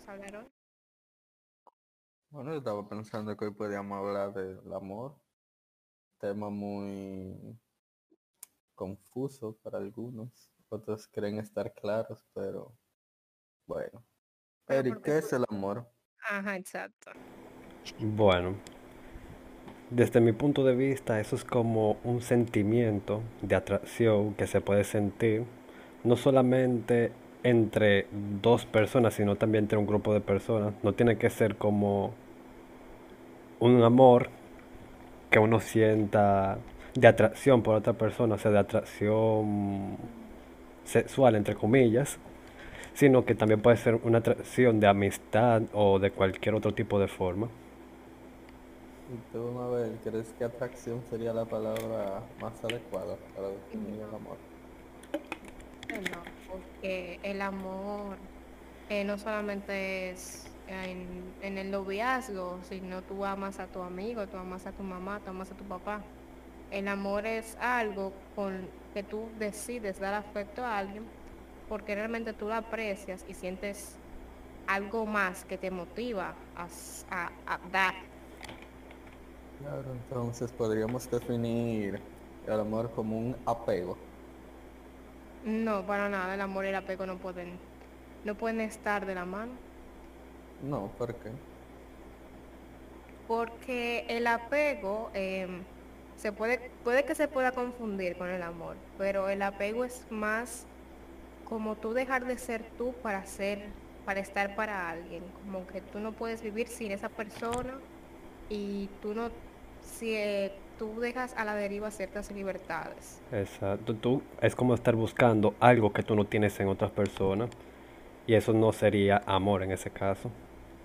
¿De qué vamos a hablar hoy? Bueno, yo estaba pensando que hoy podíamos hablar del amor. Tema muy confuso para algunos. Otros creen estar claros, pero bueno. Pero Eric, ¿qué es el amor? Ajá, exacto. Bueno, desde mi punto de vista, eso es como un sentimiento de atracción que se puede sentir no solamente entre dos personas, sino también entre un grupo de personas. No tiene que ser como un amor que uno sienta de atracción por otra persona, o sea, de atracción sexual, entre comillas, sino que también puede ser una atracción de amistad o de cualquier otro tipo de forma. Y tú, Mabel, ¿crees que atracción sería la palabra más adecuada para definir el amor? No, porque el amor eh, no solamente es en, el noviazgo, sino tú amas a tu amigo, tú amas a tu mamá, tú amas a tu papá. El amor es algo con que tú decides dar afecto a alguien porque realmente tú lo aprecias y sientes algo más que te motiva a, a- a dar. Claro, entonces podríamos definir el amor como un apego. No, para nada, el amor y el apego no pueden, no pueden estar de la mano. No, ¿por qué? Porque el apego em, se puede, puede que se pueda confundir con el amor, pero el apego es más como tú dejar de ser tú para ser, para estar para alguien, como que tú no puedes vivir sin esa persona y tú no, si eh, tú dejas a la deriva ciertas libertades. Exacto, tú es como estar buscando algo que tú no tienes en otras personas y eso no sería amor en ese caso.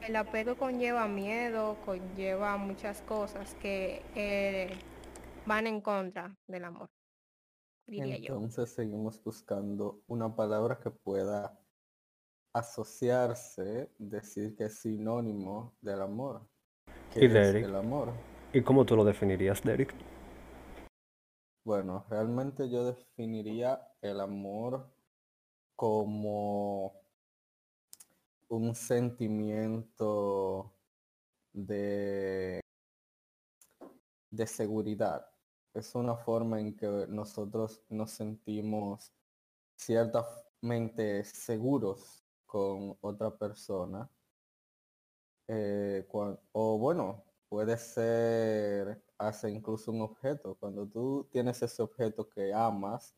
El apego conlleva miedo, conlleva muchas cosas que eh, van en contra del amor, diría yo. Entonces seguimos buscando una palabra que pueda asociarse, decir que es sinónimo del amor. ¿Qué Y es Derek. el amor? ¿Y cómo tú lo definirías, Derek? Bueno, realmente yo definiría el amor como un sentimiento de, de seguridad. Es una forma en que nosotros nos sentimos ciertamente seguros con otra persona. eh, o bueno, puede ser hasta incluso un objeto. Cuando tú tienes ese objeto que amas,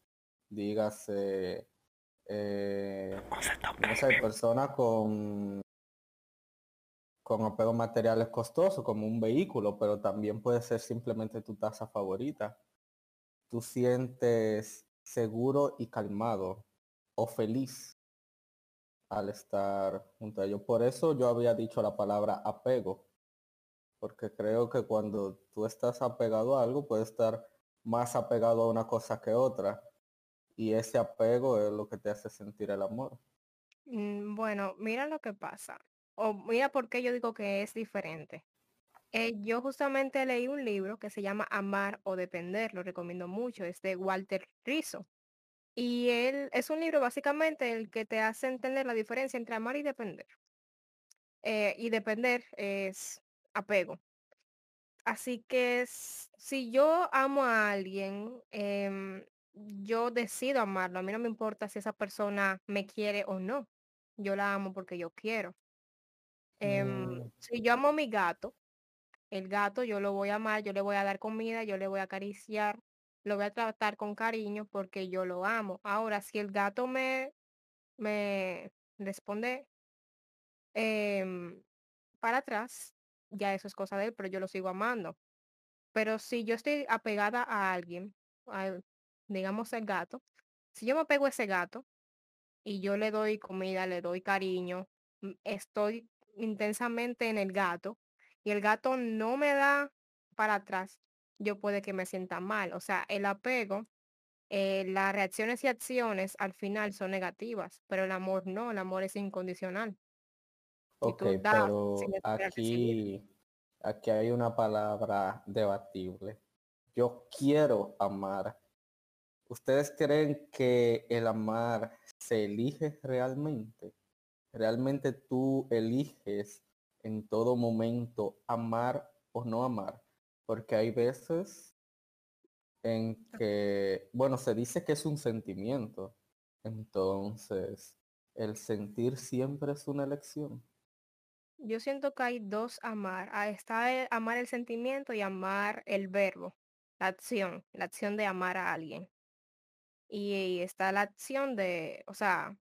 dígase, eh, no sé, persona con, con apego materiales costosos, como un vehículo, pero también puede ser simplemente tu taza favorita. Tú sientes seguro y calmado o feliz al estar junto a ellos. Por eso yo había dicho la palabra apego, porque creo que cuando tú estás apegado a algo, puedes estar más apegado a una cosa que otra. Y ese apego es lo que te hace sentir el amor. Mm, Bueno, mira lo que pasa. O mira por qué yo digo que es diferente. Eh, yo justamente leí un libro que se llama Amar o Depender, lo recomiendo mucho, es de Walter Rizzo. Y él es un libro básicamente el que te hace entender la diferencia entre amar y depender. Eh, y depender es apego. Así que si yo amo a alguien, em, yo decido amarlo. A mí no me importa si esa persona me quiere o no. Yo la amo porque yo quiero. Em, Mm, si yo amo a mi gato, el gato yo lo voy a amar, yo le voy a dar comida, yo le voy a acariciar, lo voy a tratar con cariño porque yo lo amo. Ahora, si el gato me, me responde em, para atrás, ya eso es cosa de él, pero yo lo sigo amando. Pero si yo estoy apegada a alguien, a- digamos el gato, si yo me apego a ese gato y yo le doy comida, le doy cariño, mm, estoy intensamente en el gato y el gato no me da para atrás, yo puede que me sienta mal. O sea, el apego, eh, las reacciones y acciones al final son negativas, pero el amor no, el amor es incondicional. Ok, tú pero aquí, aquí hay una palabra debatible. Yo quiero amar. ¿Ustedes creen que el amar se elige realmente? realmente tú eliges en todo momento amar o no amar, porque hay veces en que, bueno, se dice que es un sentimiento, entonces el sentir siempre es una elección. Yo siento que hay dos amar. Ah, está el- amar el sentimiento y amar el verbo, la acción, la acción de amar a alguien. Y está la acción de, o sea,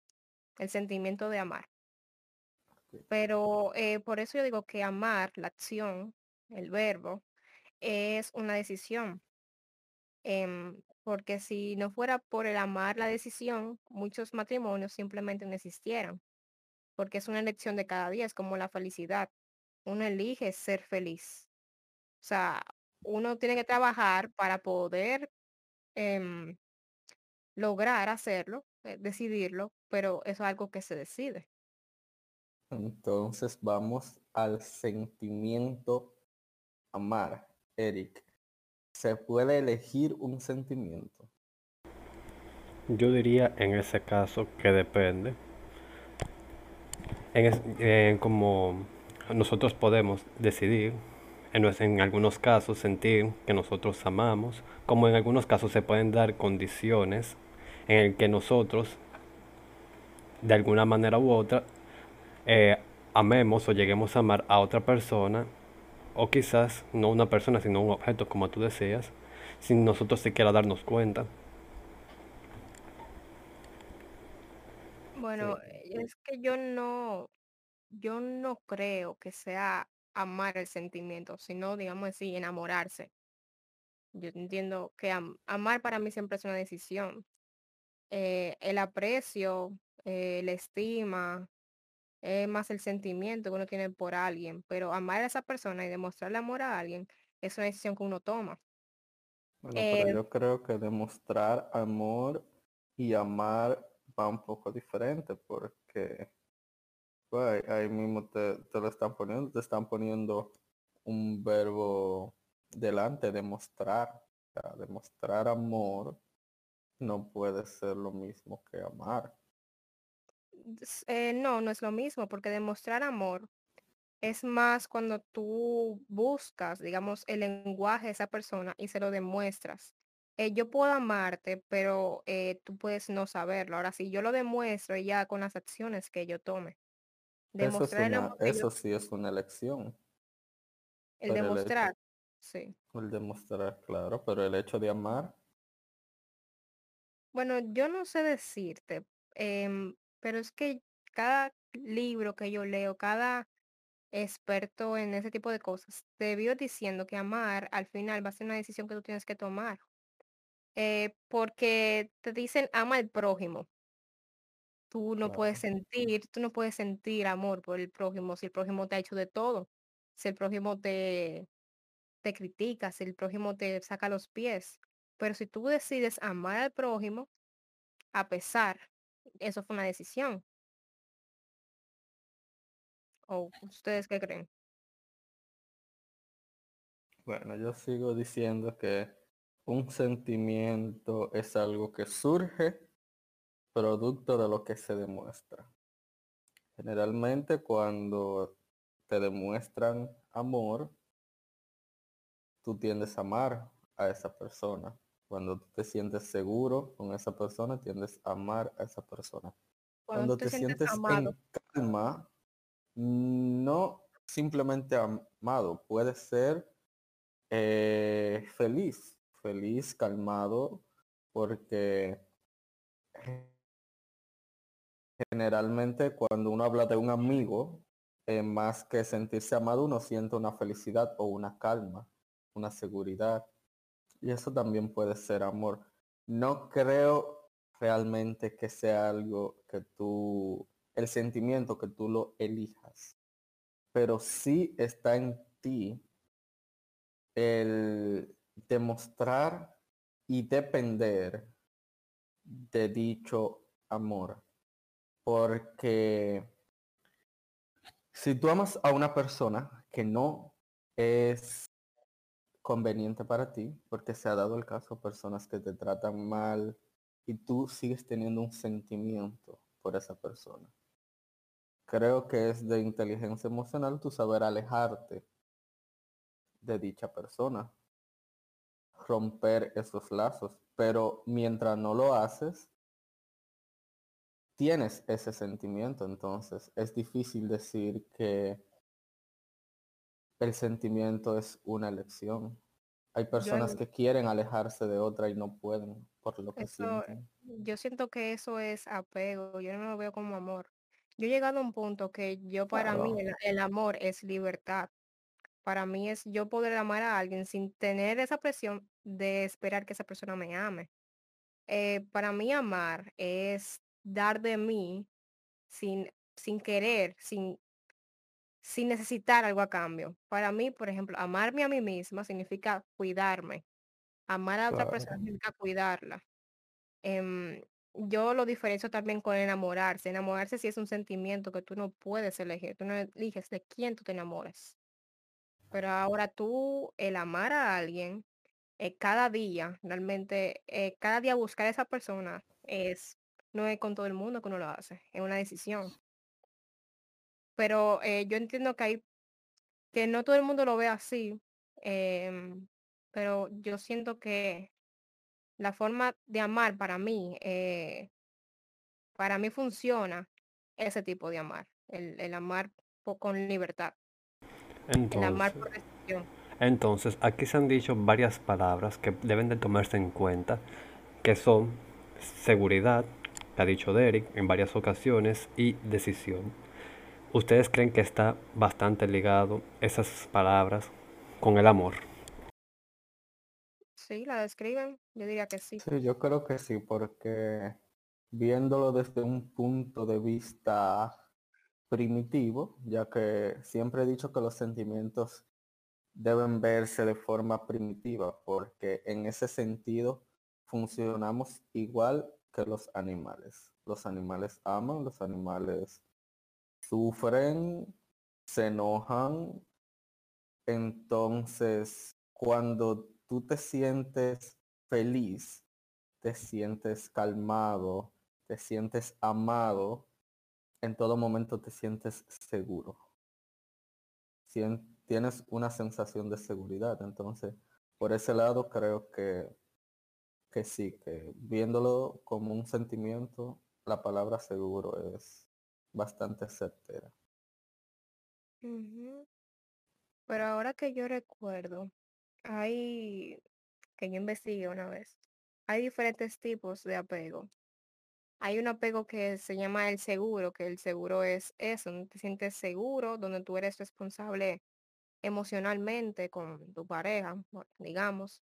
el sentimiento de amar. Pero eh, por eso yo digo que amar, la acción, el verbo, es una decisión. Em, porque si no fuera por el amar la decisión, muchos matrimonios simplemente no existieran. Porque es una elección de cada día, es como la felicidad. Uno elige ser feliz. O sea, uno tiene que trabajar para poder em, lograr hacerlo, eh, decidirlo, pero eso es algo que se decide. Entonces vamos al sentimiento amar, Eric. ¿Se puede elegir un sentimiento? Yo diría en ese caso que depende. En, es- en como nosotros podemos decidir, en, en algunos casos sentir que nosotros amamos, como en algunos casos se pueden dar condiciones en el que nosotros, de alguna manera u otra, eh, amemos o lleguemos a amar a otra persona, o quizás no una persona, sino un objeto, como tú decías, sin nosotros siquiera darnos cuenta. Bueno, Sí. Es que yo no, yo no creo que sea amar el sentimiento, sino, digamos así, enamorarse. Yo entiendo que am- amar para mí siempre es una decisión. Eh, el aprecio, eh, la estima, es más el sentimiento que uno tiene por alguien, pero amar a esa persona y demostrarle amor a alguien es una decisión que uno toma. Bueno, pero Eh, yo creo que demostrar amor y amar va un poco diferente porque pues, ahí mismo te, te lo están poniendo, te están poniendo un verbo delante, demostrar. O demostrar amor no puede ser lo mismo que amar. eh, no, no es lo mismo, porque demostrar amor Es más cuando tú buscas, digamos, el lenguaje de esa persona y se lo demuestras. Eh, yo puedo amarte, pero eh, tú puedes no saberlo. Ahora, si yo lo demuestro ya con las acciones que yo tome, Eso es demostrar una, yo, eso sí es una elección, el pero el hecho, demostrar, sí. el demostrar, claro, pero el hecho de amar, Bueno, yo no sé decirte, em, pero es que cada libro que yo leo, cada experto en ese tipo de cosas, te vio diciendo que amar al final va a ser una decisión que tú tienes que tomar. Eh, porque te dicen ama al prójimo. Tú no puedes sentir, tú no puedes sentir amor por el prójimo si el prójimo te ha hecho de todo. Si el prójimo te, te critica, si el prójimo te saca los pies. Pero si tú decides amar al prójimo, a pesar, eso fue una decisión. ¿O ustedes qué creen? Bueno, yo sigo diciendo que un sentimiento es algo que surge producto de lo que se demuestra. Generalmente cuando te demuestran amor, tú tiendes a amar a esa persona. Cuando te sientes seguro con esa persona, tiendes a amar a esa persona. Cuando te te sientes en calma, no simplemente amado, puede ser eh, feliz, feliz, calmado, porque generalmente cuando uno habla de un amigo, eh, más que sentirse amado, uno siente una felicidad o una calma, una seguridad. Y eso también puede ser amor. No creo realmente que sea algo que tú, el sentimiento que tú lo elijas, pero sí está en ti el demostrar y depender de dicho amor. Porque si tú amas a una persona que no es conveniente para ti, porque se ha dado el caso personas que te tratan mal y tú sigues teniendo un sentimiento por esa persona. creo que es de inteligencia emocional tu saber alejarte de dicha persona, romper esos lazos, pero mientras no lo haces, tienes ese sentimiento, entonces es difícil decir que el sentimiento es una elección. Hay personas que quieren alejarse de otra y no pueden por lo que sienten. Yo siento que eso es apego, yo no lo veo como amor. Yo he llegado a un punto que yo para mí el, amor es libertad. Para mí es yo poder amar a alguien sin tener esa presión de esperar que esa persona me ame. Eh, para mí amar es dar de mí sin, sin querer, sin, sin necesitar algo a cambio. Para mí, por ejemplo, amarme a mí misma significa cuidarme. Amar a otra persona significa cuidarla. Em, yo lo diferencio también con enamorarse. Enamorarse sí es un sentimiento que tú no puedes elegir. Tú no eliges de quién tú te enamores. Pero ahora tú, el amar a alguien, eh, cada día, realmente, eh, cada día buscar a esa persona es, no es con todo el mundo que uno lo hace, es una decisión. Pero eh, yo entiendo que hay, que no todo el mundo lo ve así, em, pero yo siento que la forma de amar para mí, eh, para mí funciona ese tipo de amar, el, amar con libertad, el amar por decisión. Entonces, aquí se han dicho varias palabras que deben de tomarse en cuenta, que son seguridad, que ha dicho Derek en varias ocasiones, y decisión. ¿Ustedes creen que está bastante ligado esas palabras con el amor? Sí, la describen. Yo diría que sí. Sí, yo creo que sí, porque viéndolo desde un punto de vista primitivo, ya que siempre he dicho que los sentimientos deben verse de forma primitiva, porque en ese sentido funcionamos igual que los animales. Los animales aman, los animales sufren, se enojan. Entonces, cuando tú te sientes feliz, te sientes calmado, te sientes amado, en todo momento te sientes seguro. tienes una sensación de seguridad. Entonces, por ese lado creo que, que sí, que viéndolo como un sentimiento, la palabra seguro es bastante certera. Pero ahora que yo recuerdo, hay, que yo investigué una vez, hay diferentes tipos de apego. Hay un apego que se llama el seguro, que el seguro es eso, donde te sientes seguro, donde tú eres responsable emocionalmente con tu pareja, digamos.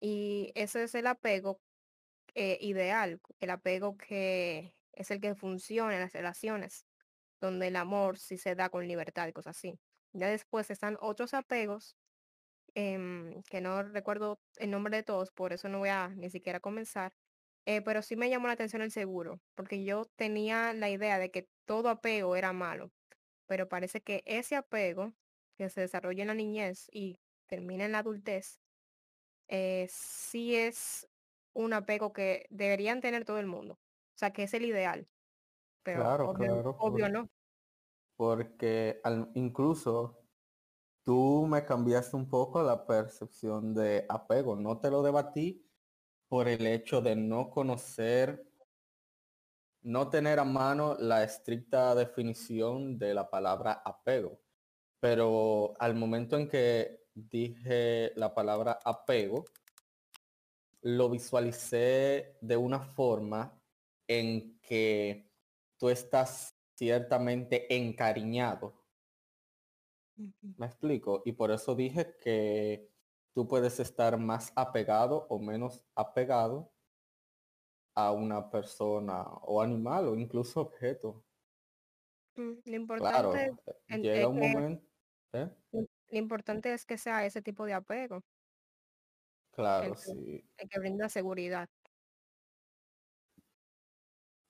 Y ese es el apego eh, ideal, el apego que es el que funciona en las relaciones, donde el amor sí se da con libertad y cosas así. Ya después están otros apegos Em, que no recuerdo el nombre de todos, por eso no voy a ni siquiera comenzar, eh, pero sí me llamó la atención el seguro, porque yo tenía la idea de que todo apego era malo, pero parece que ese apego que se desarrolla en la niñez y termina en la adultez, eh, sí es un apego que deberían tener todo el mundo, o sea, que es el ideal, pero Claro, obvio, obvio no. porque al, incluso tú me cambiaste un poco la percepción de apego. No te lo debatí por el hecho de no conocer, no tener a mano la estricta definición de la palabra apego. Pero al momento en que dije la palabra apego, lo visualicé de una forma en que tú estás ciertamente encariñado me explico. Y por eso dije que tú puedes estar más apegado o menos apegado a una persona o animal o incluso objeto. Mm, lo importante, eh, llega un momento. ¿eh? Lo importante es que sea ese tipo de apego. Claro, sí. El que brinda seguridad.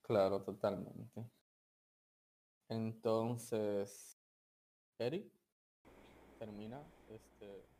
Claro, totalmente. Entonces, Eric termina este.